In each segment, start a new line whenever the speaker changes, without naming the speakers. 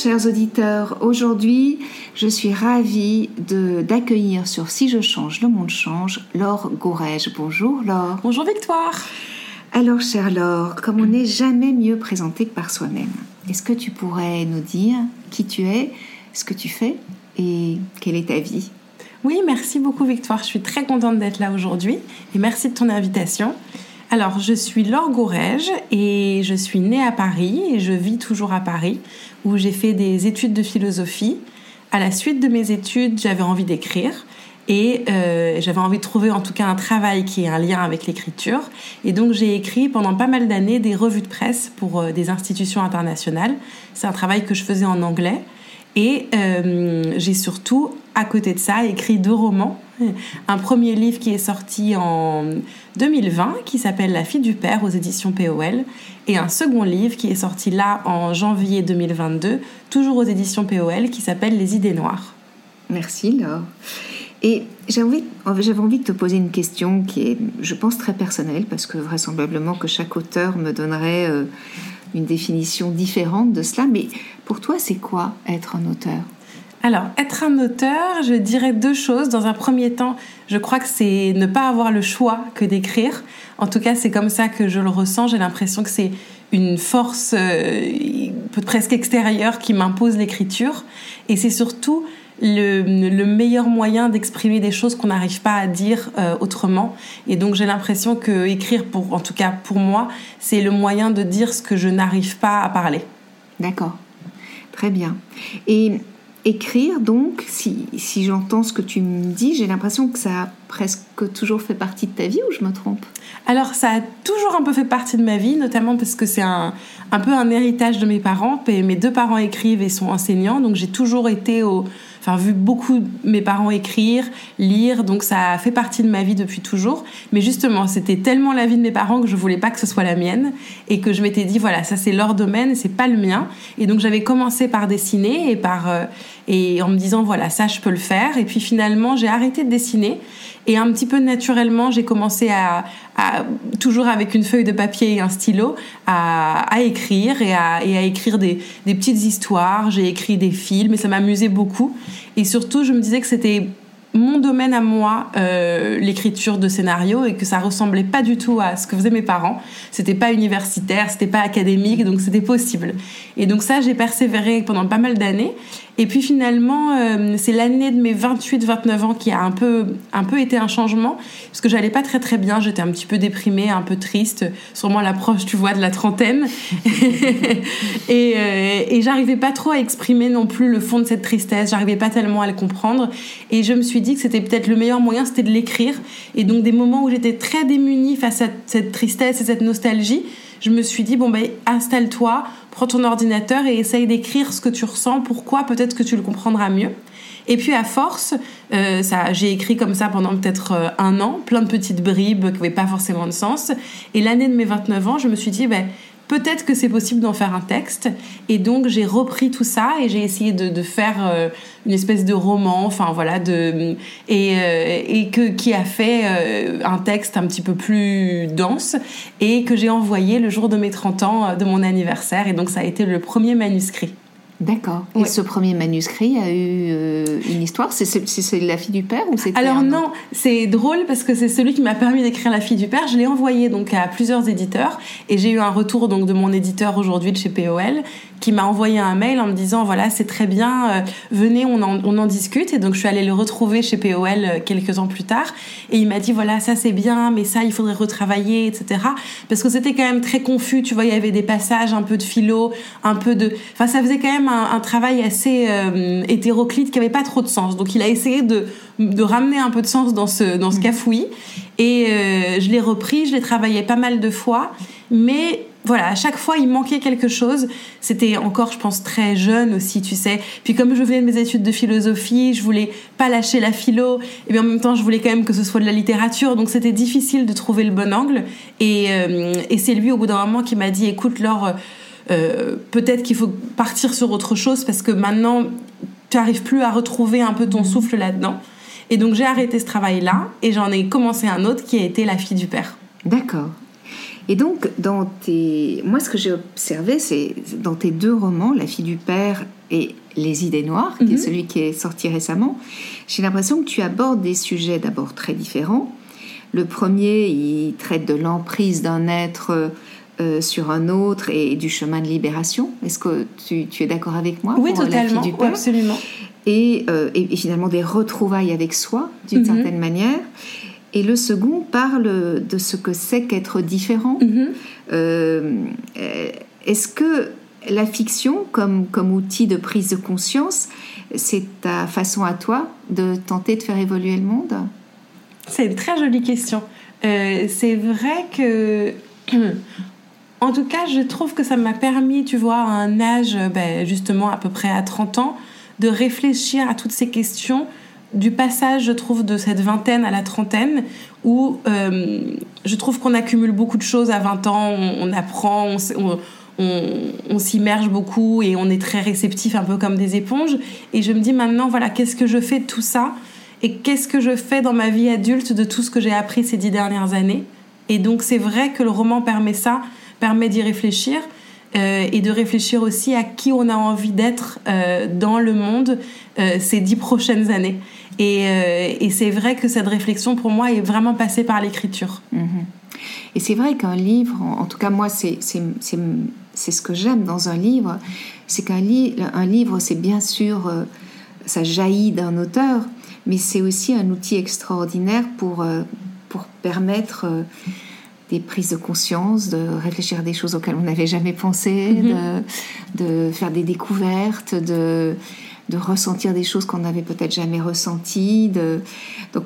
Chers auditeurs, aujourd'hui je suis ravie d'accueillir sur Si je change, le monde change, Laure Gourège. Bonjour Laure.
Bonjour Victoire.
Alors chère Laure, comme on n'est jamais mieux présenté que par soi-même, est-ce que tu pourrais nous dire qui tu es, ce que tu fais et quelle est ta vie?
Oui, merci beaucoup Victoire, je suis très contente d'être là aujourd'hui et merci de ton invitation. Alors, je suis Laure Gourège et je suis née à Paris et je vis toujours à Paris où j'ai fait des études de philosophie. À la suite de mes études, j'avais envie d'écrire et euh, j'avais envie de trouver en tout cas un travail qui ait un lien avec l'écriture. Et donc j'ai écrit pendant pas mal d'années des revues de presse pour euh, des institutions internationales. C'est un travail que je faisais en anglais. Et euh, j'ai surtout, à côté de ça, écrit deux romans. Un premier livre qui est sorti en 2020, qui s'appelle La fille du père aux éditions POL, et un second livre qui est sorti là en janvier 2022, toujours aux éditions POL, qui s'appelle Les idées noires.
Merci Laure. Et j'avais envie, de te poser une question qui est, je pense, très personnelle, parce que vraisemblablement que chaque auteur me donnerait euh, une définition différente de cela, mais pour toi, c'est quoi être un auteur?
Alors, être un auteur, je dirais deux choses. Dans un premier temps, je crois que c'est ne pas avoir le choix que d'écrire. En tout cas, c'est comme ça que je le ressens. J'ai l'impression que c'est une force euh, presque extérieure qui m'impose l'écriture. Et c'est surtout le, meilleur moyen d'exprimer des choses qu'on n'arrive pas à dire euh, autrement. Et donc j'ai l'impression que écrire, pour, en tout cas pour moi, c'est le moyen de dire ce que je n'arrive pas à parler.
D'accord. Très bien. Et écrire, donc, si, si j'entends ce que tu me dis, j'ai l'impression que ça a presque toujours fait partie de ta vie ou je me trompe?
Alors, ça a toujours un peu fait partie de ma vie, notamment parce que c'est un, un peu un héritage de mes parents. Mes deux parents écrivent et sont enseignants, donc j'ai toujours été au, enfin vu beaucoup mes parents écrire, lire, donc ça fait partie de ma vie depuis toujours. Mais justement, c'était tellement la vie de mes parents que je voulais pas que ce soit la mienne et que je m'étais dit voilà, ça c'est leur domaine, c'est pas le mien. Et donc j'avais commencé par dessiner et par euh, et en me disant voilà ça je peux le faire. Et puis finalement j'ai arrêté de dessiner et un petit peu naturellement, j'ai commencé à, toujours avec une feuille de papier et un stylo, à, écrire et à, écrire des, petites histoires. J'ai écrit des films et ça m'amusait beaucoup. Et surtout, je me disais que c'était mon domaine à moi, euh, l'écriture de scénario, et que ça ressemblait pas du tout à ce que faisaient mes parents. C'était pas universitaire, c'était pas académique, donc c'était possible. Et donc ça, j'ai persévéré pendant pas mal d'années. Et puis finalement, euh, c'est l'année de mes 28-29 ans qui a un peu, un peu été un changement, parce que j'allais pas très très bien, j'étais un petit peu déprimée, un peu triste, sûrement l'approche, tu vois, de la trentaine. et, euh, et j'arrivais pas trop à exprimer non plus le fond de cette tristesse, j'arrivais pas tellement à le comprendre. Et je me suis dit que c'était peut-être le meilleur moyen, c'était de l'écrire. Et donc des moments où j'étais très démunie face à cette tristesse et cette nostalgie, je me suis dit, bon, ben, installe-toi, prends ton ordinateur et essaye d'écrire ce que tu ressens, pourquoi, peut-être que tu le comprendras mieux. Et puis à force, euh, ça, j'ai écrit comme ça pendant peut-être euh, un an, plein de petites bribes qui n'avaient pas forcément de sens. Et l'année de mes 29 ans, je me suis dit, ben, peut-être que c'est possible d'en faire un texte. Et donc j'ai repris tout ça et j'ai essayé de, faire euh, une espèce de roman, enfin voilà, de, et, euh, que, qui a fait euh, un texte un petit peu plus dense et que j'ai envoyé le jour de mes 30 ans de mon anniversaire. Et donc ça a été le premier manuscrit.
D'accord. Et ce premier manuscrit a eu euh, une histoire? C'est La fille du père ou c'était
Alors non, c'est drôle parce que c'est celui qui m'a permis d'écrire La fille du père. Je l'ai envoyé donc à plusieurs éditeurs et j'ai eu un retour donc de mon éditeur aujourd'hui de chez POL qui m'a envoyé un mail en me disant voilà c'est très bien, euh, venez on en, on en, discute. Et donc je suis allée le retrouver chez POL euh, quelques ans plus tard. Et il m'a dit voilà ça c'est bien mais ça il faudrait retravailler etc parce que c'était quand même très confus tu vois il y avait des passages un peu de philo un peu de enfin ça faisait quand même un, travail assez euh, hétéroclite qui avait pas trop de sens. Donc il a essayé de, de ramener un peu de sens dans ce dans ce mmh. cafouillis et je l'ai repris je l'ai travaillé pas mal de fois. Mais voilà, à chaque fois, il manquait quelque chose. C'était encore, je pense, très jeune aussi, tu sais. Puis comme je venais de mes études de philosophie, je voulais pas lâcher la philo, et bien en même temps, je voulais quand même que ce soit de la littérature. Donc c'était difficile de trouver le bon angle. Et, euh, et c'est lui, au bout d'un moment, qui m'a dit, écoute, Laure, euh, peut-être qu'il faut partir sur autre chose parce que maintenant, tu n'arrives plus à retrouver un peu ton souffle là-dedans. Et donc j'ai arrêté ce travail-là et j'en ai commencé un autre qui a été La fille du père.
D'accord. Et donc, dans tes... moi, ce que j'ai observé, c'est dans tes deux romans, La fille du père et Les idées noires, qui est mhm. celui qui est sorti récemment, j'ai l'impression que tu abordes des sujets d'abord très différents. Le premier, il traite de l'emprise d'un être euh, sur un autre et, du chemin de libération. Est-ce que tu, es d'accord avec moi
Oui, totalement, du absolument.
Euh, et, finalement des retrouvailles avec soi, d'une mhm. certaine manière. Et le second parle de ce que c'est qu'être différent. Mhm. Euh, est-ce que la fiction, comme, comme outil de prise de conscience, c'est ta façon à toi de tenter de faire évoluer le monde?
C'est une très jolie question. Euh, c'est vrai que, en tout cas, je trouve que ça m'a permis, tu vois, à un âge, ben, justement à peu près à 30 ans, de réfléchir à toutes ces questions du passage, je trouve, de cette vingtaine à la trentaine, où euh, je trouve qu'on accumule beaucoup de choses à 20 ans, on, apprend, on, s'immerge beaucoup et on est très réceptif, un peu comme des éponges. Et je me dis maintenant, voilà, qu'est-ce que je fais de tout ça Et qu'est-ce que je fais dans ma vie adulte de tout ce que j'ai appris ces dix dernières années? Et donc c'est vrai que le roman permet ça, permet d'y réfléchir. Euh, et de réfléchir aussi à qui on a envie d'être euh, dans le monde ces dix prochaines années. Euh, et, c'est vrai que cette réflexion, pour moi, est vraiment passée par l'écriture. Mhm.
Et c'est vrai qu'un livre, en tout cas moi, c'est ce que j'aime dans un livre, c'est qu'un un livre, c'est bien sûr, euh, ça jaillit d'un auteur, mais c'est aussi un outil extraordinaire pour, euh, pour permettre des prises de conscience, de réfléchir à des choses auxquelles on n'avait jamais pensé, mhm. de, de, faire des découvertes, de de ressentir des choses qu'on n'avait peut-être jamais ressenties. De... Donc,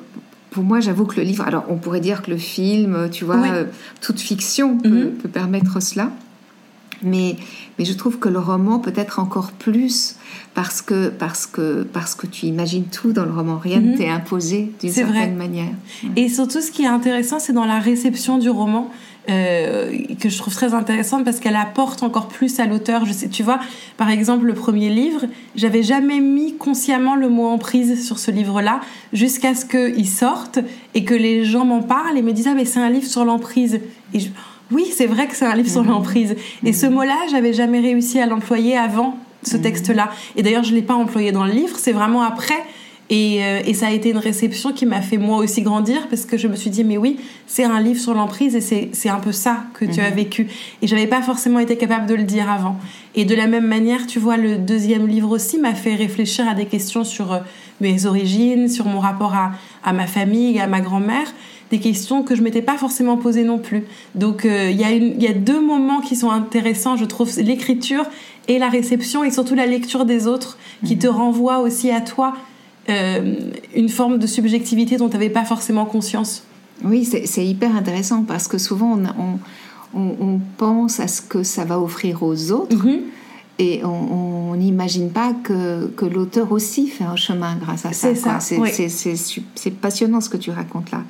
pour moi, j'avoue que le livre, alors on pourrait dire que le film, tu vois, euh, toute fiction mhm. peut, permettre cela. Mais, mais je trouve que le roman peut être encore plus parce que, parce que, parce que tu imagines tout dans le roman. Rien ne mhm. t'est imposé d'une certaine manière.
Et surtout, ce qui est intéressant, c'est dans la réception du roman. Euh, que je trouve très intéressante parce qu'elle apporte encore plus à l'auteur. Je sais, tu vois, par exemple, le premier livre, j'avais jamais mis consciemment le mot emprise sur ce livre-là jusqu'à ce qu'il sorte et que les gens m'en parlent et me disent ah mais c'est un livre sur l'emprise. Et oui, c'est vrai que c'est un livre sur mmh. l'emprise. Et ce mmh. mot-là, j'avais jamais réussi à l'employer avant ce mmh. texte-là. Et d'ailleurs, je l'ai pas employé dans le livre. C'est vraiment après euh, et, ça a été une réception qui m'a fait moi aussi grandir parce que je me suis dit, mais oui, c'est un livre sur l'emprise et c'est un peu ça que tu as mhm. vécu. Et j'avais pas forcément été capable de le dire avant. Et de la même manière, tu vois, le deuxième livre aussi m'a fait réfléchir à des questions sur euh, mes origines, sur mon rapport à, à ma famille, à ma grand-mère des questions que je m'étais pas forcément posées non plus. Donc euh, il y, y, a deux moments qui sont intéressants, je trouve, l'écriture et la réception et surtout la lecture des autres qui mhm. te renvoient aussi à toi euh, une forme de subjectivité dont tu n'avais pas forcément conscience.
Oui, c'est hyper intéressant parce que souvent on, on, pense à ce que ça va offrir aux autres. Mhm. Et on n'imagine pas que, que l'auteur aussi fait un chemin grâce à ça. C'est ça. C'est passionnant ce que tu racontes là,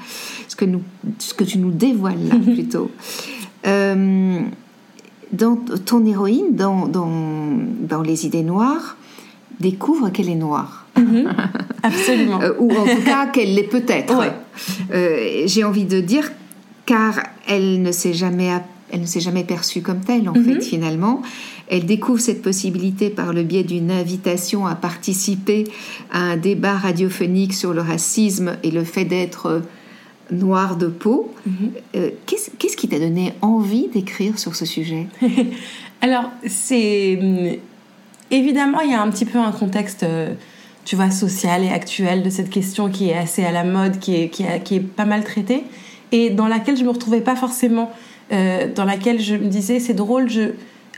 ce que, nous, ce que tu nous dévoiles là plutôt. Euh, dans ton héroïne, dans, dans, dans Les idées noires, découvre qu'elle est noire.
Mhm. absolument.
Euh, ou en tout cas qu'elle l'est peut-être. Euh, j'ai envie de dire car elle ne s'est jamais elle ne s'est jamais perçue comme telle, en fait, finalement. Elle découvre cette possibilité par le biais d'une invitation à participer à un débat radiophonique sur le racisme et le fait d'être noire de peau. Euh, qu'est-ce qui t'a donné envie d'écrire sur ce sujet?
Alors, c'est. Hum, évidemment, il y a un petit peu un contexte. Tu vois, social et actuel de cette question qui est assez à la mode, qui est, qui, est pas mal traitée, et dans laquelle je me retrouvais pas forcément, euh, dans laquelle je me disais, c'est drôle, je,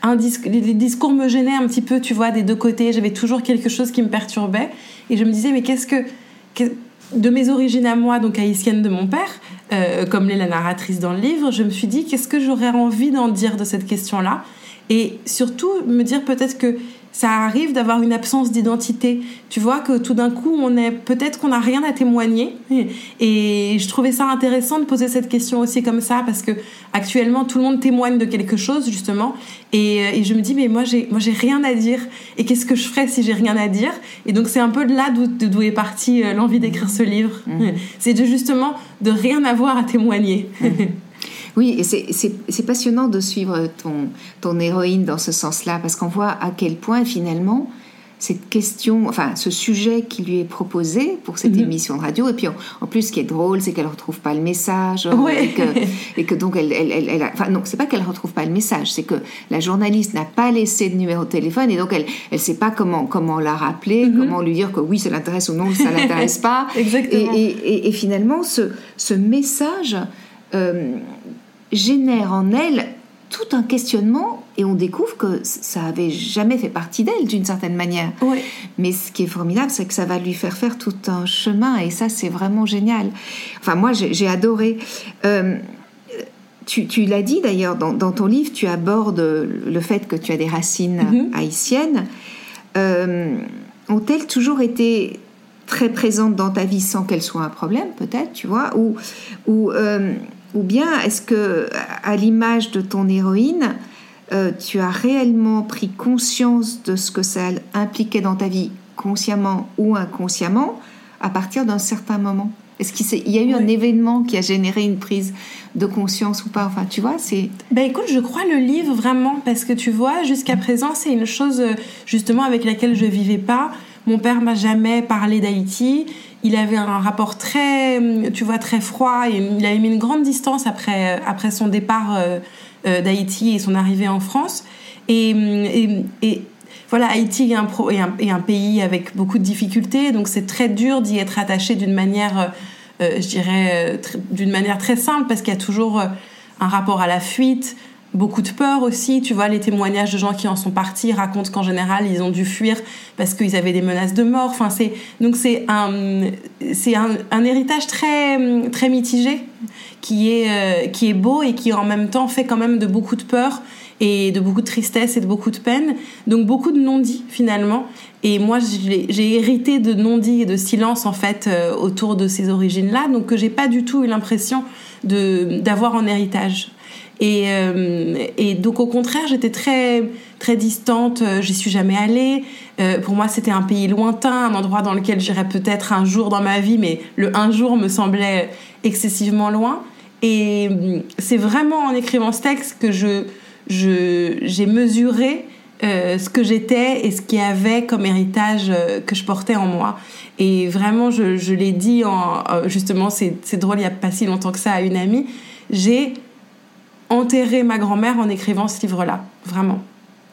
un les discours me gênaient un petit peu, tu vois, des deux côtés, j'avais toujours quelque chose qui me perturbait, et je me disais, mais qu'est-ce que, de mes origines à moi, donc haïtienne de mon père, euh, comme l'est la narratrice dans le livre, je me suis dit, qu'est-ce que j'aurais envie d'en dire de cette question-là et surtout me dire peut-être que ça arrive d'avoir une absence d'identité. Tu vois que tout d'un coup, on est peut-être qu'on n'a rien à témoigner. Et je trouvais ça intéressant de poser cette question aussi comme ça parce que actuellement tout le monde témoigne de quelque chose justement. Et, je me dis mais moi j'ai moi j'ai rien à dire. Et qu'est-ce que je ferais si j'ai rien à dire? Et donc c'est un peu de là d'où est partie euh, l'envie d'écrire ce livre. Mmh. C'est de justement de rien avoir à témoigner. Mmh.
Oui, et c'est passionnant de suivre ton, ton héroïne dans ce sens-là, parce qu'on voit à quel point finalement cette question, enfin ce sujet qui lui est proposé pour cette mhm. émission de radio, et puis en, plus ce qui est drôle, c'est qu'elle retrouve pas le message, et, que, donc elle, elle, elle, enfin non, c'est pas qu'elle retrouve pas le message, c'est que la journaliste n'a pas laissé de numéro de téléphone, et donc elle, elle sait pas comment comment la rappeler, mhm. comment lui dire que oui ça l'intéresse ou non ça l'intéresse pas,
Exactement.
Et, finalement ce, ce message euh, génère en elle tout un questionnement et on découvre que ça avait jamais fait partie d'elle d'une certaine manière. Mais ce qui est formidable, c'est que ça va lui faire faire tout un chemin et ça, c'est vraiment génial. Enfin, moi, j'ai adoré. Euh, tu, tu l'as dit d'ailleurs dans, dans, ton livre, tu abordes le fait que tu as des racines mm-hmm. haïtiennes. Euh, ont-elles toujours été très présentes dans ta vie sans qu'elles soient un problème, peut-être, tu vois, ou, ou euh, ou bien est-ce que, à l'image de ton héroïne, euh, tu as réellement pris conscience de ce que ça impliquait dans ta vie, consciemment ou inconsciemment, à partir d'un certain moment? Est-ce qu'il y a eu un événement qui a généré une prise de conscience ou pas? Enfin, tu vois, c'est.
Ben écoute, je crois le livre vraiment parce que tu vois, jusqu'à présent, c'est une chose justement avec laquelle je vivais pas. Mon père m'a jamais parlé d'Haïti il avait un rapport très, tu vois, très froid. Et il avait mis une grande distance après, après son départ euh, euh, d'Haïti et son arrivée en France. Et, voilà, Haïti est un, est, un, pays avec beaucoup de difficultés, donc c'est très dur d'y être attaché d'une manière, euh, je dirais, d'une manière très simple, parce qu'il y a toujours un rapport à la fuite, beaucoup de peur aussi. Tu vois, les témoignages de gens qui en sont partis racontent qu'en général, ils ont dû fuir parce qu'ils avaient des menaces de mort. Enfin, c'est, donc c'est un, c'est un, héritage très, très mitigé qui est, euh, qui est beau et qui en même temps fait quand même de beaucoup de peur et de beaucoup de tristesse et de beaucoup de peine. Donc beaucoup de non-dits finalement. Et moi, j'ai hérité de non-dits et de silence en fait euh, autour de ces origines-là, donc que j'ai pas du tout eu l'impression d'avoir en héritage. Et, euh, et donc au contraire, j'étais très très distante. Euh, j'y suis jamais allée. Euh, pour moi, c'était un pays lointain, un endroit dans lequel j'irais peut-être un jour dans ma vie, mais le un jour me semblait excessivement loin. Et c'est vraiment en écrivant ce texte que je j'ai mesuré euh, ce que j'étais et ce qu'il y avait comme héritage que je portais en moi. Et vraiment, je, je l'ai dit en, justement, c'est drôle, il n'y a pas si longtemps que ça à une amie, j'ai enterrer ma grand-mère en écrivant ce livre-là, vraiment.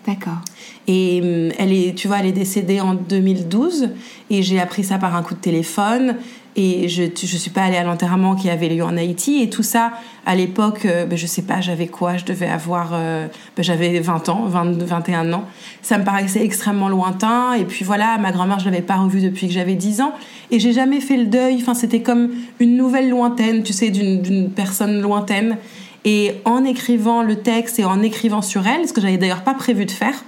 D'accord.
Et hum, elle est, tu vois, elle est décédée en 2012 et j'ai appris ça par un coup de téléphone et je je suis pas allée à l'enterrement qui avait lieu en Haïti et tout ça à l'époque euh, ben, je sais pas j'avais quoi je devais avoir euh, ben, j'avais 20 ans 20, 21 ans ça me paraissait extrêmement lointain et puis voilà ma grand-mère je l'avais pas revue depuis que j'avais 10 ans et j'ai jamais fait le deuil enfin c'était comme une nouvelle lointaine tu sais d'une personne lointaine et en écrivant le texte et en écrivant sur elle, ce que j'avais d'ailleurs pas prévu de faire,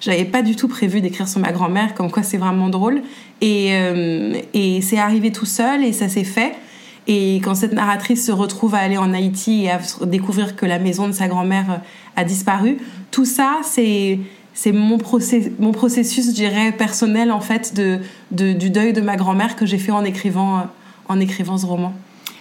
j'avais pas du tout prévu d'écrire sur ma grand-mère, comme quoi c'est vraiment drôle. Et, euh, et c'est arrivé tout seul et ça s'est fait. Et quand cette narratrice se retrouve à aller en Haïti et à découvrir que la maison de sa grand-mère a disparu, tout ça, c'est mon, process, mon processus, je dirais, personnel en fait de du deuil de ma grand-mère que j'ai fait en écrivant en écrivant ce roman.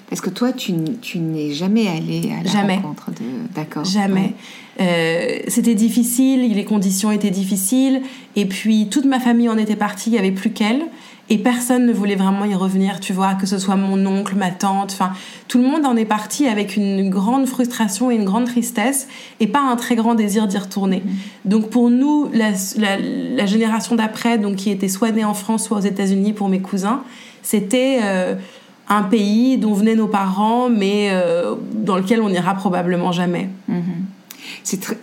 Parce que toi, tu, tu n'es jamais allé à la
Jamais.
rencontre de... D'accord.
Jamais. Euh, c'était difficile, les conditions étaient difficiles, et puis toute ma famille en était partie, il n'y avait plus qu'elle, et personne ne voulait vraiment y revenir, tu vois, que ce soit mon oncle, ma tante, enfin, tout le monde en est parti avec une grande frustration et une grande tristesse, et pas un très grand désir d'y retourner. Donc pour nous, la, la- la génération d'après, donc qui était soit née en France, soit aux États-Unis pour mes cousins, c'était euh, un pays dont venaient nos parents, mais euh, dans lequel on n'ira probablement jamais.
C'est tr-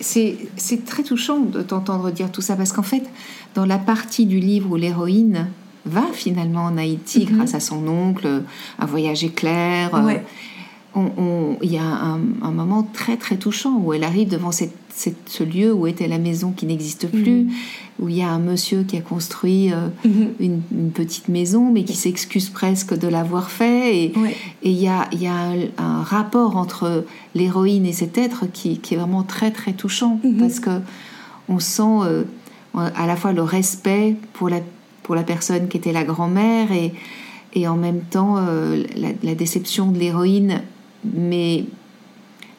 c'est très touchant de t'entendre dire tout ça parce qu'en fait, dans la partie du livre où l'héroïne va finalement en Haïti
Mhm.
grâce à son oncle, un voyage éclair, euh,
Ouais.
il y a un, un moment très très touchant où elle arrive devant cette, cette- ce lieu où était la maison qui n'existe plus, où il y a un monsieur qui a construit euh,
Mhm.
une, une petite maison mais qui s'excuse presque de l'avoir fait et
Ouais.
il y a, y a un, un rapport entre l'héroïne et cet être qui, qui est vraiment très très touchant
Mhm.
parce que on sent euh, à la fois le respect pour la, pour la personne qui était la grand-mère et, et en même temps euh, la, la déception de l'héroïne mais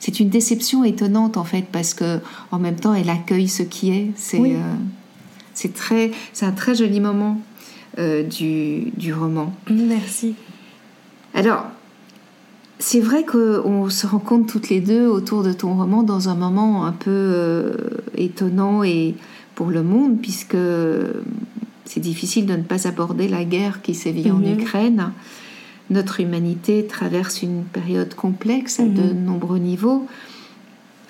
c'est une déception étonnante en fait parce que en même temps elle accueille ce qui est c'est
Oui.
euh, c'est très c'est un très joli moment euh, du, du roman
Merci.
alors, c'est vrai qu'on se rencontre toutes les deux autour de ton roman dans un moment un peu euh, étonnant et pour le monde, puisque c'est difficile de ne pas aborder la guerre qui sévit en
Mhm.
Ukraine. Notre humanité traverse une période complexe à de nombreux niveaux.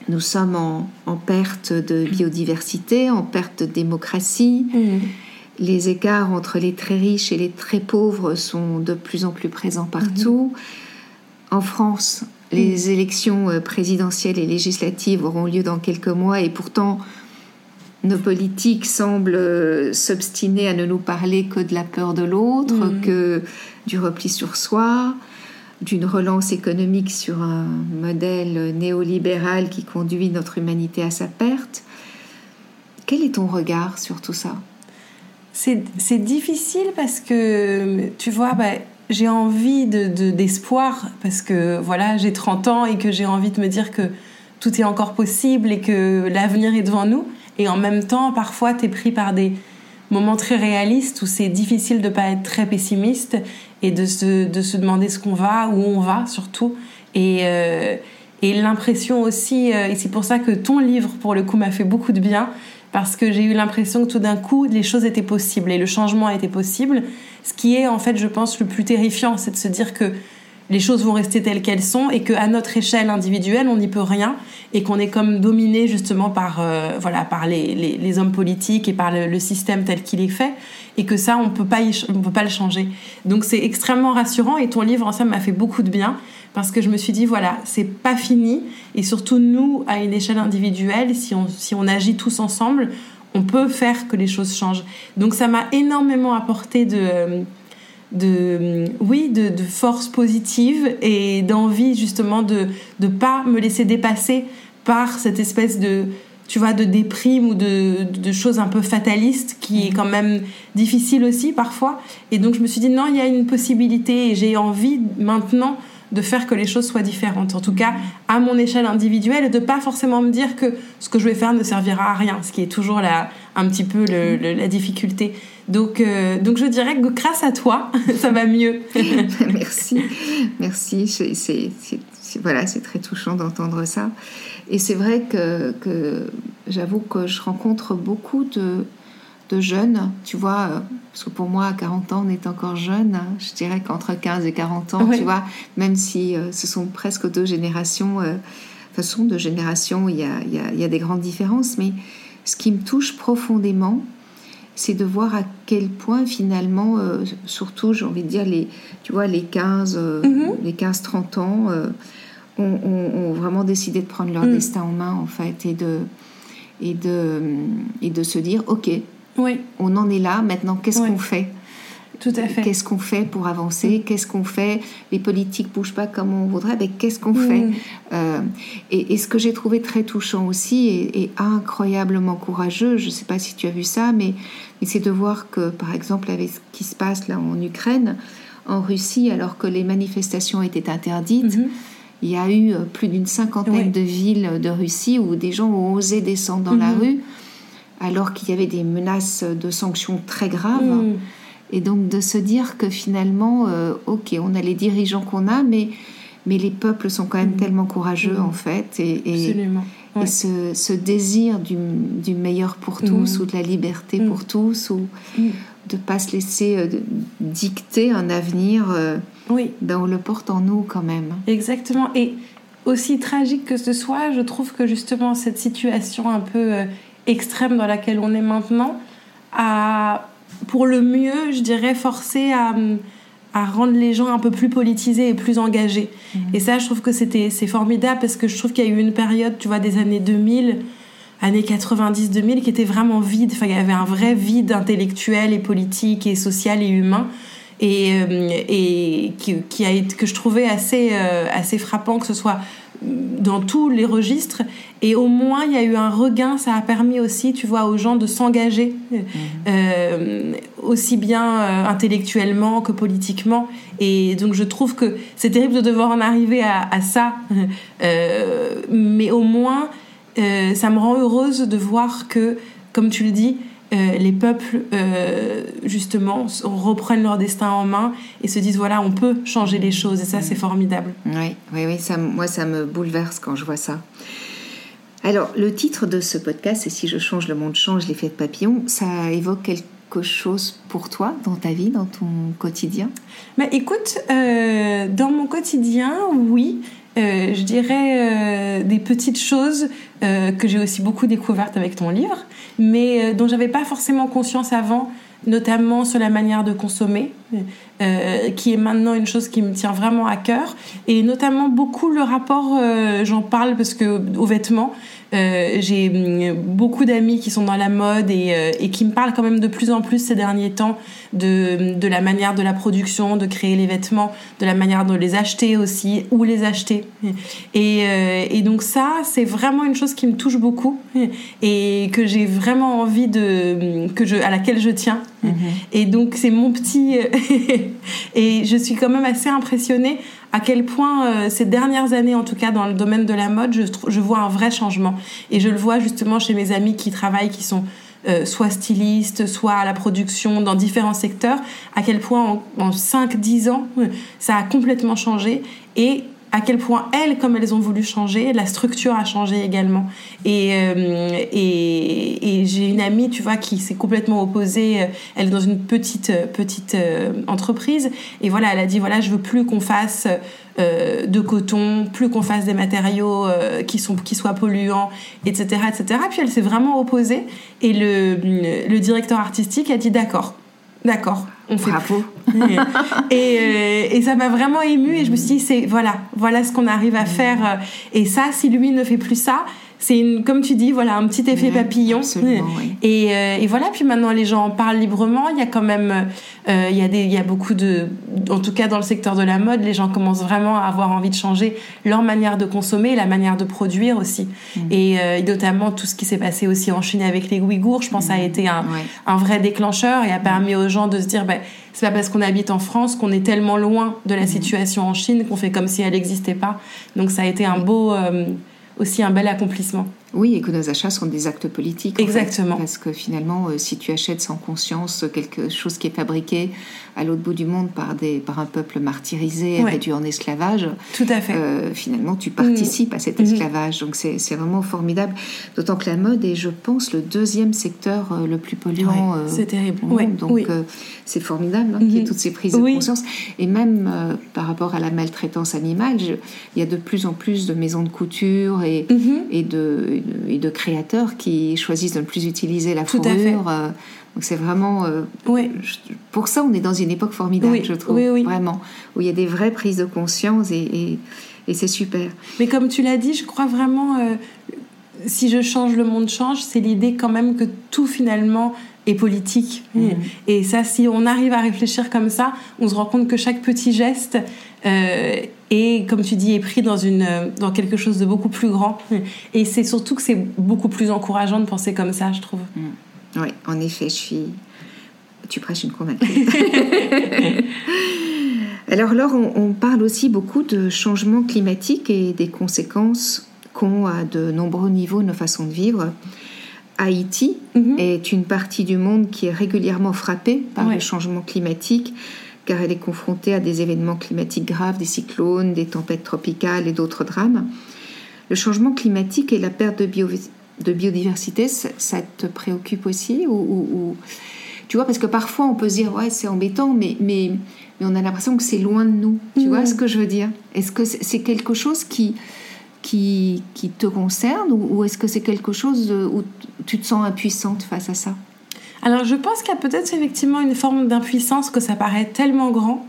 Nous sommes en, en perte de biodiversité, en perte de démocratie. Les écarts entre les très riches et les très pauvres sont de plus en plus présents partout. En France, les élections euh, présidentielles et législatives auront lieu dans quelques mois et pourtant nos politiques semblent euh, s'obstiner à ne nous parler que de la peur de l'autre,
Mhm.
que du repli sur soi, d'une relance économique sur un modèle néolibéral qui conduit notre humanité à sa perte. Quel est ton regard sur tout ça?
C'est difficile parce que, tu vois, bah, j'ai envie de- de- d'espoir parce que voilà, j'ai 30 ans et que j'ai envie de me dire que tout est encore possible et que l'avenir est devant nous. Et en même temps, parfois, tu es pris par des moments très réalistes où c'est difficile de pas être très pessimiste et de se, de se demander ce qu'on va, où on va surtout. Et, euh, et l'impression aussi, euh, et c'est pour ça que ton livre, pour le coup, m'a fait beaucoup de bien, parce que j'ai eu l'impression que tout d'un coup, les choses étaient possibles et le changement était possible. Ce qui est, en fait, je pense, le plus terrifiant, c'est de se dire que les choses vont rester telles qu'elles sont et qu'à notre échelle individuelle, on n'y peut rien et qu'on est comme dominé justement par, euh, voilà, par les, hommes politiques et par le, système tel qu'il est fait et que ça, on peut peut pas le changer. Donc c'est extrêmement rassurant et ton livre en ça m'a fait beaucoup de bien parce que je me suis dit voilà, c'est pas fini et surtout nous, à une échelle individuelle, si on, si on agit tous ensemble, on peut faire que les choses changent. Donc ça m'a énormément apporté de... de oui de, de force positive et d'envie justement de de pas me laisser dépasser par cette espèce de tu vois de déprime ou de, de choses un peu fatalistes qui est quand même difficile aussi parfois. Et donc je me suis dit non il y a une possibilité et j'ai envie maintenant de faire que les choses soient différentes. En tout cas à mon échelle individuelle et de pas forcément me dire que ce que je vais faire ne servira à rien ce qui est toujours la, un petit peu la difficulté donc, euh, donc je dirais que grâce à toi, ça va mieux.
merci, merci. C'est, voilà, c'est très touchant d'entendre ça. Et c'est vrai que, que j'avoue que je rencontre beaucoup de, de jeunes, tu vois, euh, parce que pour moi, à 40 ans, on est encore jeune. hein. Je dirais qu'entre 15 et 40 ans,
Oui.
tu vois, même si euh, ce sont presque deux générations, euh, enfin, ce sont deux générations, il y a, il y a- il y a des grandes différences, mais ce qui me touche profondément, c'est de voir à quel point finalement, euh, surtout j'ai envie de dire les, tu vois, les 15, euh,
Mhm.
les 15-30 ans, euh, ont, ont- ont vraiment décidé de prendre leur
Mm.
destin en main en fait et de, et, de, et de se dire, ok,
Oui,
on en est là, maintenant qu'est-ce qu'on fait?
Tout à fait.
Qu'est-ce qu'on fait pour avancer? Qu'est-ce qu'on fait? Les politiques bougent pas comme on voudrait, mais qu'est-ce qu'on
Mm.
fait Euh, et, et ce que j'ai trouvé très touchant aussi et, et incroyablement courageux, je ne sais pas si tu as vu ça, mais, mais c'est de voir que, par exemple, avec ce qui se passe là en Ukraine, en Russie, alors que les manifestations étaient interdites,
Mhm.
il y a eu euh, plus d'une cinquantaine de villes de Russie où des gens ont osé descendre dans la
Mhm.
rue, alors qu'il y avait des menaces de sanctions très graves. Et donc de se dire que finalement, euh, ok, on a les dirigeants qu'on a, mais, mais les peuples sont quand même
Mhm.
tellement courageux
Mhm.
en fait. Et, et-
Absolument.
et ce, ce désir du, du meilleur pour tous,
Mhm.
ou de la liberté pour tous, ou de pas se laisser euh, dicter un avenir, euh,
Oui.
ben, on le porte en nous quand même.
Exactement. Et aussi tragique que ce soit, je trouve que justement cette situation un peu euh, extrême dans laquelle on est maintenant a, pour le mieux, je dirais, forcé à, à rendre les gens un peu plus politisés et plus engagés. Et ça, je trouve que c'était c'est formidable parce que je trouve qu'il y a eu une période, tu vois, des années 2000 années 90-2000 qui était vraiment vide. Enfin, il y avait un vrai vide intellectuel et politique et social et humain et, euh, et qui, qui a été, que je trouvais assez, euh, assez frappant que ce soit dans tous les registres. Et au moins il y a eu un regain. Ça a permis aussi tu vois aux gens de s'engager euh, aussi bien euh, intellectuellement que politiquement. Et donc je trouve que c'est terrible de devoir en arriver à, à ça. Euh, mais au moins euh, ça me rend heureuse de voir que comme tu le dis euh, les peuples euh, justement reprennent leur destin en main et se disent voilà on peut changer les choses. Et ça c'est formidable.
Oui, oui, oui, ça, moi ça me bouleverse quand je vois ça. Alors, le titre de ce podcast, c'est Si je change, le monde change, l'effet de papillon. Ça évoque quelque chose pour toi dans ta vie, dans ton quotidien?
Mais écoute, euh, dans mon quotidien, oui, euh, je dirais euh, des petites choses euh, que j'ai aussi beaucoup découvertes avec ton livre, mais dont j'avais pas forcément conscience avant, notamment sur la manière de consommer, qui est maintenant une chose qui me tient vraiment à cœur, et notamment beaucoup le rapport, j'en parle parce que aux vêtements, euh, j'ai hum, beaucoup d'amis qui sont dans la mode et, euh, et qui me parlent quand même de plus en plus ces derniers temps de, de la manière de la production, de créer les vêtements, de la manière de les acheter aussi, où les acheter. Et, euh, et donc ça, c'est vraiment une chose qui me touche beaucoup et que j'ai vraiment envie de, que je, à laquelle je tiens. Et donc c'est mon petit, et je suis quand même assez impressionnée à quel point euh, ces dernières années, en tout cas dans le domaine de la mode, je, vois un vrai changement. Et je le vois justement chez mes amis qui travaillent, qui sont euh, soit stylistes, soit à la production, dans différents secteurs, à quel point en, en 5-10 ans, euh, ça a complètement changé. Et à quel point elles, comme elles ont voulu changer, la structure a changé également. Et, euh, et, et j'ai une amie, tu vois, qui s'est complètement opposée. euh, Elle est dans une petite euh, petite euh, entreprise et voilà, elle a dit voilà, je veux plus qu'on fasse euh, de coton, plus qu'on fasse des matériaux euh, qui sont qui soient polluants, etc., etc. Puis elle s'est vraiment opposée et le le directeur artistique a dit d'accord, d'accord, on fait
Bravo.
et, euh, et ça m'a vraiment émue et je me suis dit c'est voilà voilà ce qu'on arrive à faire et ça si lui ne fait plus ça c'est une comme tu dis voilà un petit effet
Ouais,
papillon.
oui.
et, euh, et voilà puis maintenant les gens en parlent librement. Il y a quand même euh, il y a des il y a beaucoup de en tout cas dans le secteur de la mode les gens commencent vraiment à avoir envie de changer leur manière de consommer la manière de produire aussi.
Mm.
et, euh, et notamment tout ce qui s'est passé aussi en Chine avec les Ouïghours je pense a été un, vrai déclencheur et a permis aux gens de se dire ben, c'est pas parce qu'on habite en France qu'on est tellement loin de la situation en Chine qu'on fait comme si elle n'existait pas. Donc ça a été un beau, euh, aussi un bel accomplissement.
Oui, et que nos achats sont des actes politiques. en fait.
Exactement.
parce que finalement, euh, si tu achètes sans conscience quelque chose qui est fabriqué à l'autre bout du monde par, des, par un peuple martyrisé,
Ouais.
réduit en esclavage,
Tout à fait.
euh, finalement, tu participes à cet
Mhm.
esclavage. Donc, c'est c'est vraiment formidable. D'autant que la mode est, je pense, le deuxième secteur euh, le plus polluant
Ouais,
euh,
c'est terrible.
au monde.
Ouais,
Donc,
oui.
c'est formidable hein, qu'il y ait
Mhm.
toutes ces prises de
Oui.
conscience. Et même par rapport à la maltraitance animale, je- il y a de plus en plus de maisons de couture et,
Mhm.
et, de, et de créateurs qui choisissent de ne plus utiliser la
Tout à
fourrure. euh, donc c'est vraiment...
Ouais.
pour ça, on est dans une époque formidable,
Oui,
je trouve.
oui, oui.
Vraiment. Où il y a des vraies prises de conscience et, et, et c'est super.
Mais comme tu l'as dit, je crois vraiment, euh, si je change, le monde change, c'est l'idée quand même que tout finalement est politique.
Mhm.
Et ça, si on arrive à réfléchir comme ça, on se rend compte que chaque petit geste euh, est, comme tu dis, est pris dans, une, dans quelque chose de beaucoup plus grand. Et c'est surtout que c'est beaucoup plus encourageant de penser comme ça, je trouve.
Oui, en effet, je suis. Tu prêches une convaincue. Alors Laure, on, parle aussi beaucoup de changement climatique et des conséquences qu'ont à de nombreux niveaux nos façons de vivre. Haïti mhm. est une partie du monde qui est régulièrement frappée par le changement climatique car elle est confrontée à des événements climatiques graves, des cyclones, des tempêtes tropicales et d'autres drames. Le changement climatique et la perte de, de biodiversité, ça, te préoccupe aussi ou, Tu vois, parce que parfois on peut se dire, ouais, c'est embêtant, mais, mais, mais on a l'impression que c'est loin de nous. Tu vois ce que je veux dire? Est-ce que c'est quelque chose qui, qui, qui te concerne ou, est-ce que c'est quelque chose où tu te sens impuissante face à ça?
Alors je pense qu'il y a peut-être effectivement une forme d'impuissance que ça paraît tellement grand,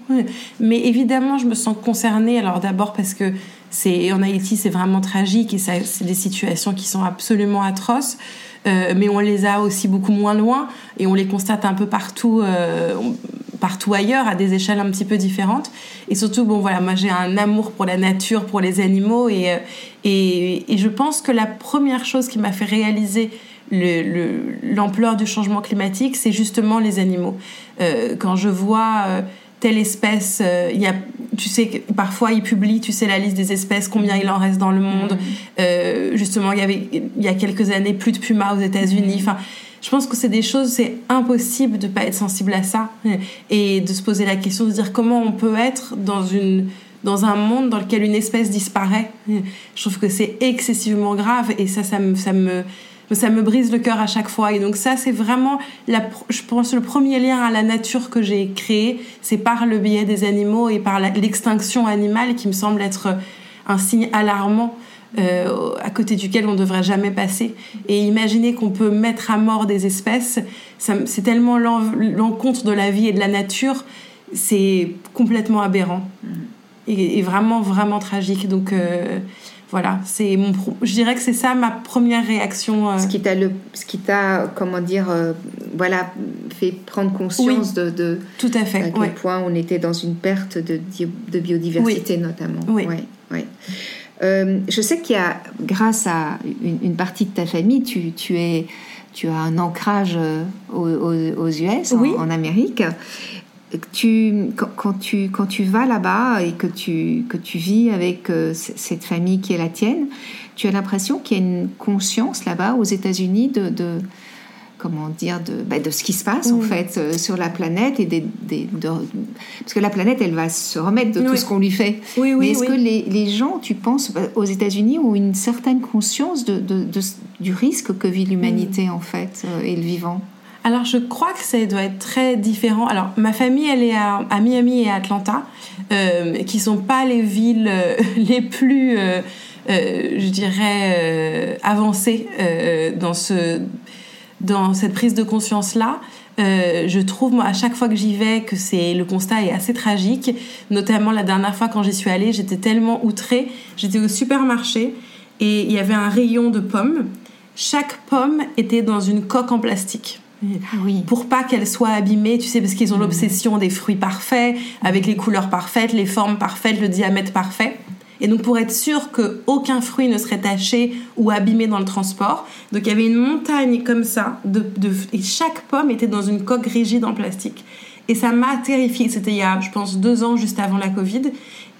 mais évidemment je me sens concernée. Alors d'abord parce que c'est en Haïti c'est vraiment tragique et c'est des situations qui sont absolument atroces. Euh, mais on les a aussi beaucoup moins loin et on les constate un peu partout, euh, partout ailleurs à des échelles un petit peu différentes. Et surtout, bon voilà, moi j'ai un amour pour la nature, pour les animaux et, euh, et, je pense que la première chose qui m'a fait réaliser l'ampleur du changement climatique, c'est justement les animaux. Quand je vois telle espèce, euh, il y a, tu sais, parfois ils publient, tu sais, la liste des espèces, combien il en reste dans le monde. Mm-hmm. justement, il y avait, il y a quelques années, plus de pumas aux États-Unis. Enfin, je pense que c'est des choses, c'est impossible de pas être sensible à ça et de se poser la question de dire comment on peut être dans une dans un monde dans lequel une espèce disparaît. Je trouve que c'est excessivement grave et ça, ça me, ça me, ça me brise le cœur à chaque fois. Et donc ça, c'est vraiment, la, je pense, le premier lien à la nature que j'ai créé, c'est par le biais des animaux et par l'extinction animale qui me semble être un signe alarmant. Euh, à côté duquel on ne devrait jamais passer. Et imaginer qu'on peut mettre à mort des espèces, c'est tellement l'encontre de la vie et de la nature, c'est complètement aberrant. Mm. Et, vraiment, vraiment tragique. Donc, euh, voilà, c'est mon, je dirais que c'est ça ma première réaction.
Euh. Ce qui t'a le, ce qui t'a, comment dire, euh, voilà, fait prendre conscience de, de,
tout à fait,
à quel point on était dans une perte de, de biodiversité notamment.
Oui.
Euh, je sais qu'il y a, grâce à une, partie de ta famille, tu, tu es tu as un ancrage aux, US, en, Amérique tu, quand, tu, quand tu vas là-bas et que tu, que tu vis avec euh, cette famille qui est la tienne, tu as l'impression qu'il y a une conscience là-bas aux États-Unis de, de, comment dire de, bah, de ce qui se passe en fait euh, sur la planète et des, des parce que la planète elle va se remettre de tout ce qu'on lui fait.
Oui,
Mais est-ce que les, les, gens, tu penses, bah, aux États-Unis ont une certaine conscience de, de, du risque que vit l'humanité en fait euh, et le vivant?
Alors, je crois que ça doit être très différent. Alors, ma famille, elle est à, Miami et à Atlanta, euh, qui sont pas les villes euh, les plus, euh, euh, je dirais, avancées dans, ce, dans cette prise de conscience-là. je trouve, moi, à chaque fois que j'y vais, que c'est le constat est assez tragique. Notamment la dernière fois quand j'y suis allée, j'étais tellement outrée. J'étais au supermarché et il y avait un rayon de pommes. Chaque pomme était dans une coque en plastique.
Ah oui.
pour pas qu'elles soient abîmées, tu sais, parce qu'ils ont mm. l'obsession des fruits parfaits, avec les couleurs parfaites, les formes parfaites, le diamètre parfait. Et donc pour être sûr qu'aucun fruit ne serait taché ou abîmé dans le transport, donc il y avait une montagne comme ça, de, et chaque pomme était dans une coque rigide en plastique. Et ça m'a terrifiée. C'était il y a, je pense, deux ans juste avant la Covid,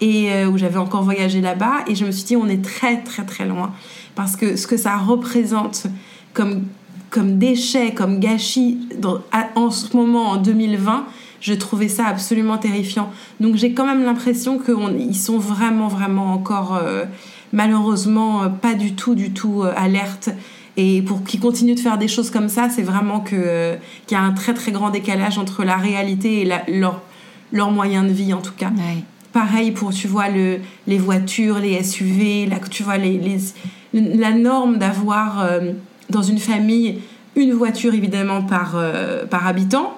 et euh, où j'avais encore voyagé là-bas, et je me suis dit, on est très très très loin, parce que ce que ça représente comme comme déchet, comme gâchis en ce moment, en 2020, je trouvais ça absolument terrifiant. Donc j'ai quand même l'impression qu'ils sont vraiment, vraiment encore, euh, malheureusement, euh, pas du tout, du tout euh, alertes. Et pour qu'ils continuent de faire des choses comme ça, c'est vraiment qu'il y a un très, très grand décalage entre la réalité et leur, leur moyen de vie, en tout cas. Pareil pour, tu vois, le, les voitures, les SUV, là, tu vois, les, la norme d'avoir dans une famille une voiture évidemment par, euh, par habitant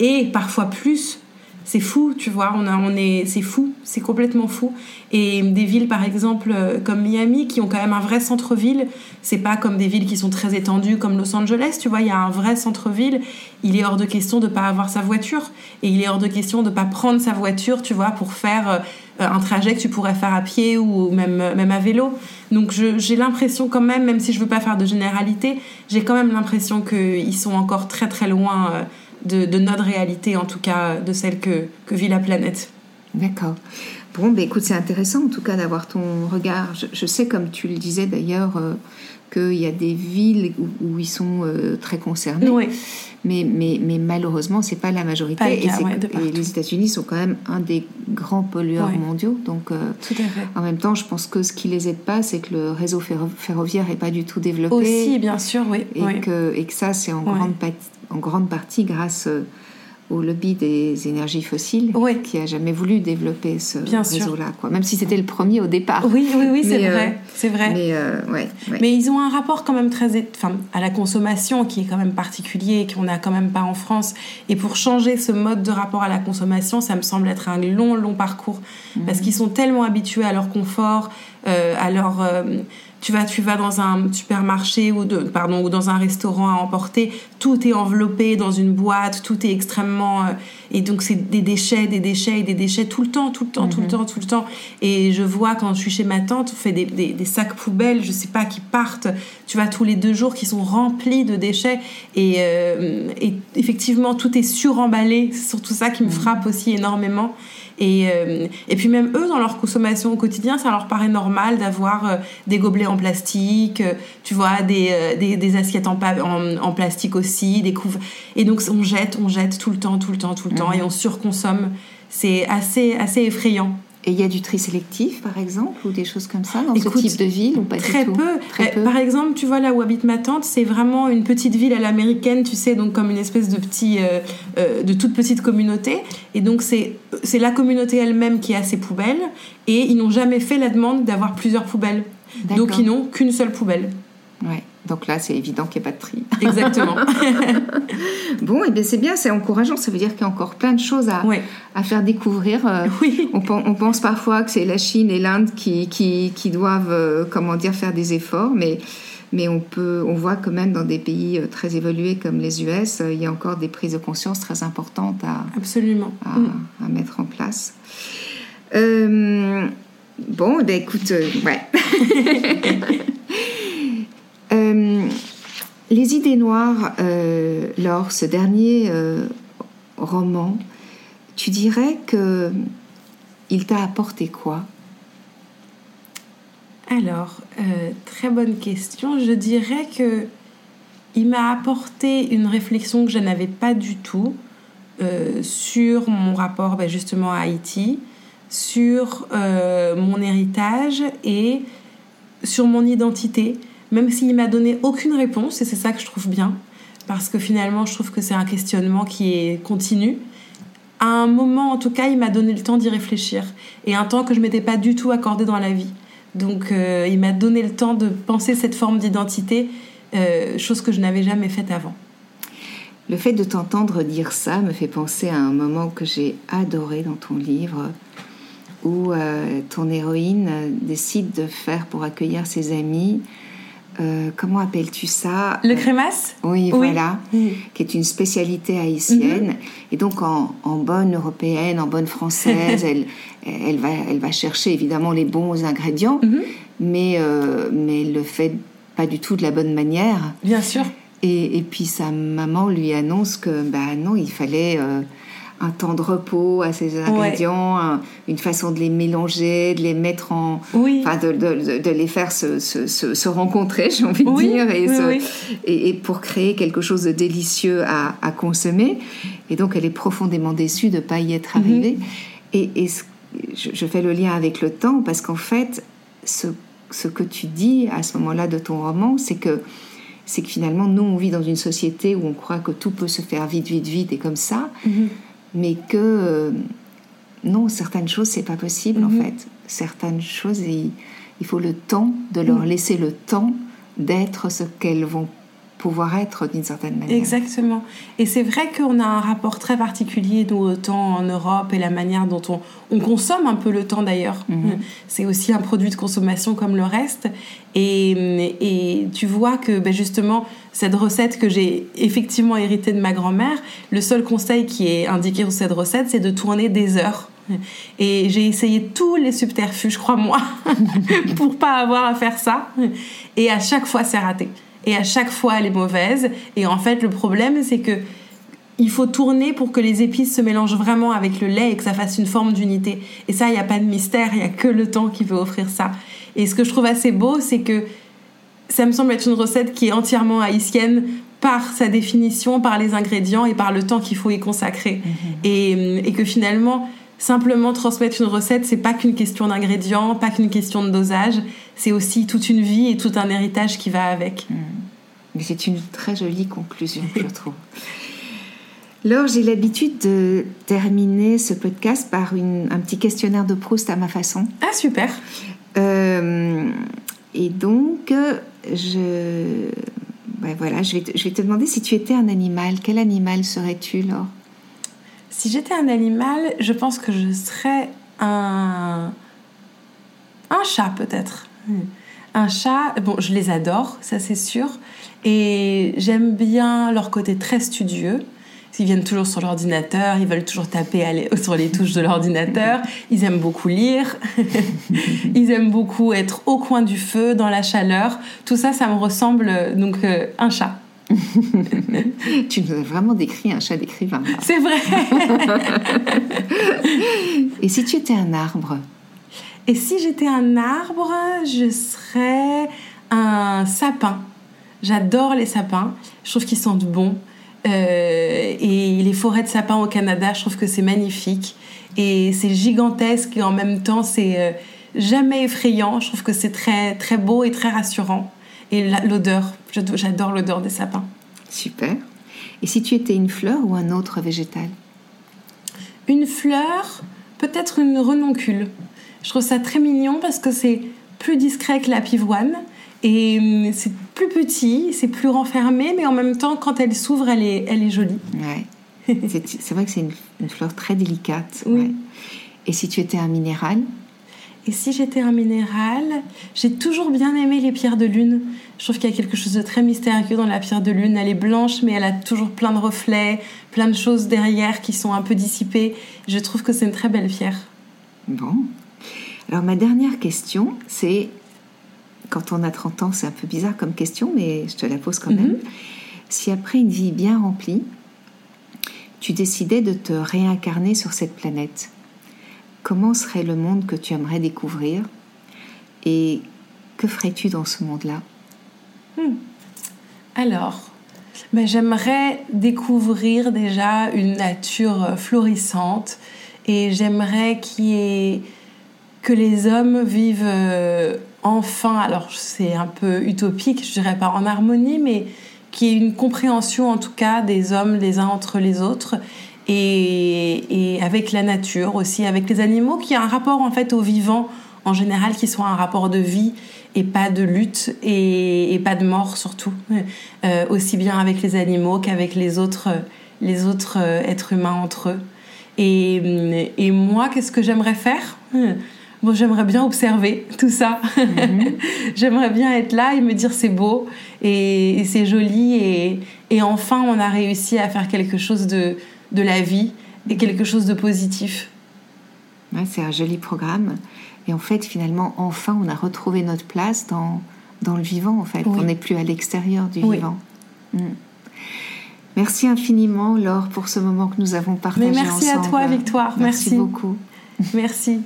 et parfois plus. C'est fou, tu vois, on, a, on est, c'est fou, c'est complètement fou. Et des villes, par exemple, euh, comme Miami, qui ont quand même un vrai centre-ville, c'est pas comme des villes qui sont très étendues comme Los Angeles, tu vois, il y a un vrai centre-ville, il est hors de question de pas avoir sa voiture, et il est hors de question de pas prendre sa voiture, tu vois, pour faire euh, un trajet que tu pourrais faire à pied ou même, même à vélo. Donc j'ai l'impression quand même, même si je veux pas faire de généralité, j'ai quand même l'impression qu'ils sont encore très très loin euh, de, de, notre réalité, en tout cas de celle que, que vit la planète.
D'accord. Bon, ben écoute, c'est intéressant en tout cas d'avoir ton regard. Je, sais, comme tu le disais d'ailleurs, euh, qu'il y a des villes où, ils sont euh, très concernés.
Oui.
Mais, mais, mais malheureusement, c'est pas la majorité.
et,
les États-Unis sont quand même un des grands pollueurs mondiaux. Donc,
euh, Tout à fait.
en même temps, je pense que ce qui les aide pas, c'est que le réseau ferroviaire est pas du tout développé.
Aussi, bien sûr, oui.
Et, Que, et que ça, c'est en, grande, en grande partie grâce au lobby des énergies fossiles qui a jamais voulu développer ce réseau-là, quoi. Même si c'était le premier au départ.
Oui, oui, oui, c'est vrai, euh, c'est vrai.
Mais, euh, ouais,
mais ils ont un rapport quand même très, enfin, à la consommation qui est quand même particulier, qu'on n'a quand même pas en France. Et pour changer ce mode de rapport à la consommation, ça me semble être un long, long parcours, parce mhm. qu'ils sont tellement habitués à leur confort, euh, à leur tu vas, tu vas dans un supermarché ou, de, pardon, ou dans un restaurant à emporter, tout est enveloppé dans une boîte, tout est extrêmement... Euh, et donc c'est des déchets, des déchets et des déchets tout le temps, tout le temps, tout le mhm. temps, tout le temps. Et je vois quand je suis chez ma tante, on fait des, des, sacs poubelles, je sais pas, qui partent, tu vois, tous les deux jours, qui sont remplis de déchets. Et, euh, et effectivement, tout est suremballé. C'est surtout ça qui me mhm. frappe aussi énormément. Et, euh, et puis même eux, dans leur consommation au quotidien, ça leur paraît normal d'avoir euh, des gobelets en plastique, euh, tu vois, des, des, des assiettes en, en, en, plastique aussi, des couves. Et donc on jette, on jette tout le temps, tout le temps, tout le temps, et on surconsomme. C'est assez, assez effrayant.
Et il y a du tri sélectif, par exemple, ou des choses comme ça dans ce type de ville ou pas
très
du tout
peu. Très peu. Par exemple, tu vois là où habite ma tante, c'est vraiment une petite ville à l'américaine, tu sais, donc comme une espèce de petit, euh, euh, de toute petite communauté. Et donc c'est c'est la communauté elle-même qui a ses poubelles, et ils n'ont jamais fait la demande d'avoir plusieurs poubelles. Donc ils n'ont qu'une seule poubelle.
Ouais. Donc là, c'est évident qu'il n'y a pas de tri.
Exactement.
bon, et eh bien c'est bien, c'est encourageant. Ça veut dire qu'il y a encore plein de choses à, à faire découvrir. Euh,
oui.
on, on, pense parfois que c'est la Chine et l'Inde qui, qui, qui, doivent, euh, comment dire, faire des efforts, mais, mais on, peut, on voit quand même dans des pays euh, très évolués comme les US, il y a encore des prises de conscience très importantes à,
Absolument.
à, mm. à mettre en place. Euh, bon, eh ben écoute, ouais. Euh, les idées noires, euh, lors ce dernier euh, roman, tu dirais que il t'a apporté quoi?
Alors, très bonne question. Je dirais que il m'a apporté une réflexion que je n'avais pas du tout sur mon rapport ben, justement à Haïti, sur mon héritage et sur mon identité même s'il m'a donné aucune réponse, et c'est ça que je trouve bien, parce que finalement, je trouve que c'est un questionnement qui est continu. À un moment, en tout cas, il m'a donné le temps d'y réfléchir, et un temps que je m'étais pas du tout accordé dans la vie. Donc, euh, il m'a donné le temps de penser cette forme d'identité, euh, chose que je n'avais jamais faite avant.
Le fait de t'entendre dire ça me fait penser à un moment que j'ai adoré dans ton livre, où euh, ton héroïne décide de faire pour accueillir ses amis euh, comment appelles-tu ça?
Le crémasse?
Oui, voilà, qui est une spécialité haïtienne. Mhm. Et donc, en, bonne européenne, en bonne française, elle, elle, va, elle va chercher évidemment les bons ingrédients, mhm. mais, euh, mais elle le fait pas du tout de la bonne manière.
Bien sûr.
Et, et puis sa maman lui annonce que bah non, il fallait euh, un temps de repos à ces ingrédients, une façon de les mélanger, de les mettre en, enfin de, de, de, les faire se, se, se, rencontrer, j'ai envie de dire, et, et, et, pour créer quelque chose de délicieux à, à, consommer. Et donc elle est profondément déçue de ne pas y être mhm. arrivée. Et, et je, je, fais le lien avec le temps parce qu'en fait, ce, ce que tu dis à ce moment-là de ton roman, c'est que c'est que finalement, nous, on vit dans une société où on croit que tout peut se faire vite, vite, vite et comme ça. Mhm mais que euh, non, certaines choses, c'est pas possible en mhm. fait. Certaines choses, il, il, faut le temps de leur mhm. laisser le temps d'être ce qu'elles vont pouvoir être d'une certaine manière.
Exactement. Et c'est vrai qu'on a un rapport très particulier, nous, au temps en Europe et la manière dont on, on consomme un peu le temps d'ailleurs. Mhm. C'est aussi un produit de consommation comme le reste. Et, et tu vois que ben justement, cette recette que j'ai effectivement héritée de ma grand-mère, le seul conseil qui est indiqué sur cette recette, c'est de tourner des heures. Et j'ai essayé tous les subterfuges, crois-moi, pour pas avoir à faire ça. Et à chaque fois, c'est raté et à chaque fois elle est mauvaise. Et en fait, le problème, c'est que il faut tourner pour que les épices se mélangent vraiment avec le lait et que ça fasse une forme d'unité. Et ça, il n'y a pas de mystère, il n'y a que le temps qui peut offrir ça. Et ce que je trouve assez beau, c'est que ça me semble être une recette qui est entièrement haïtienne par sa définition, par les ingrédients et par le temps qu'il faut y consacrer. Et, et, que finalement, simplement transmettre une recette, c'est pas qu'une question d'ingrédients, pas qu'une question de dosage, c'est aussi toute une vie et tout un héritage qui va avec.
Mm. C'est une très jolie conclusion, je trouve. Laure, j'ai l'habitude de terminer ce podcast par un petit questionnaire de Proust à ma façon.
Ah, super.
Euh, et donc, je, voilà, je vais, te, je vais te demander si tu étais un animal, quel animal serais-tu, Laure?
Si j'étais un animal, je pense que je serais un, un chat peut-être. Un chat, bon, je les adore, ça c'est sûr. Et j'aime bien leur côté très studieux. Ils viennent toujours sur l'ordinateur, ils veulent toujours taper sur les touches de l'ordinateur, ils aiment beaucoup lire, ils aiment beaucoup être au coin du feu, dans la chaleur. Tout ça, ça me ressemble donc euh, un chat.
tu nous as vraiment décrit un chat d'écrivain.
C'est vrai.
Et si tu étais un arbre?
Et si j'étais un arbre, je serais un sapin. J'adore les sapins. Je trouve qu'ils sentent bon. Euh, et les forêts de sapins au Canada, je trouve que c'est magnifique. Et c'est gigantesque et en même temps, c'est euh, jamais effrayant. Je trouve que c'est très, très beau et très rassurant. Et l'odeur, j'adore l'odeur des sapins.
Super. Et si tu étais une fleur ou un autre végétal?
Une fleur, peut-être une renoncule. Je trouve ça très mignon parce que c'est plus discret que la pivoine et hum, c'est plus petit, c'est plus renfermé, mais en même temps, quand elle s'ouvre, elle est, elle est jolie.
Ouais. c'est vrai que c'est une, fleur très délicate.
Oui.
Et si tu étais un minéral?
Et si j'étais un minéral, j'ai toujours bien aimé les pierres de lune. Je trouve qu'il y a quelque chose de très mystérieux dans la pierre de lune. Elle est blanche, mais elle a toujours plein de reflets, plein de choses derrière qui sont un peu dissipées. Je trouve que c'est une très belle pierre.
Bon. Alors ma dernière question, c'est quand on a 30 ans, c'est un peu bizarre comme question, mais je te la pose quand même. Mhm. Si après une vie bien remplie, tu décidais de te réincarner sur cette planète, comment serait le monde que tu aimerais découvrir et que ferais-tu dans ce monde-là?
Hmm. Alors, ben, j'aimerais découvrir déjà une nature florissante et j'aimerais que les hommes vivent euh, enfin, alors c'est un peu utopique, je dirais pas en harmonie, mais qui est une compréhension en tout cas des hommes les uns entre les autres et, avec la nature aussi, avec les animaux, qui a un rapport en fait au vivant en général, qui soit un rapport de vie et pas de lutte et, pas de mort surtout, euh, aussi bien avec les animaux qu'avec les autres, les autres euh, êtres humains entre eux. Et, et moi, qu'est-ce que j'aimerais faire? Bon, j'aimerais bien observer tout ça. Mhm. j'aimerais bien être là et me dire c'est beau et, c'est joli et, et, enfin on a réussi à faire quelque chose de, de la vie et quelque chose de positif.
Ouais, c'est un joli programme. Et en fait, finalement, enfin, on a retrouvé notre place dans, dans le vivant, en fait. On n'est plus à l'extérieur du vivant. Mm. Merci infiniment, Laure, pour ce moment que nous avons partagé
Mais merci
à
toi, Victoire.
Merci, merci. beaucoup.
merci.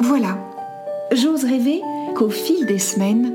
Voilà, j'ose rêver qu'au fil des semaines,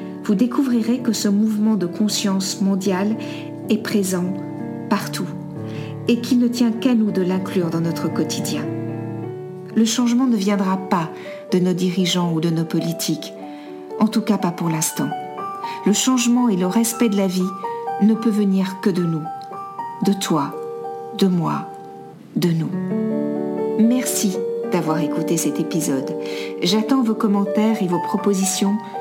vous découvrirez que ce mouvement de conscience mondiale est présent partout et qu'il ne tient qu'à nous de l'inclure dans notre quotidien. Le changement ne viendra pas de nos dirigeants ou de nos politiques, en tout cas pas pour l'instant. Le changement et le respect de la vie ne peut venir que de nous, de toi, de moi, de nous. Merci d'avoir écouté cet épisode. J'attends vos commentaires et vos propositions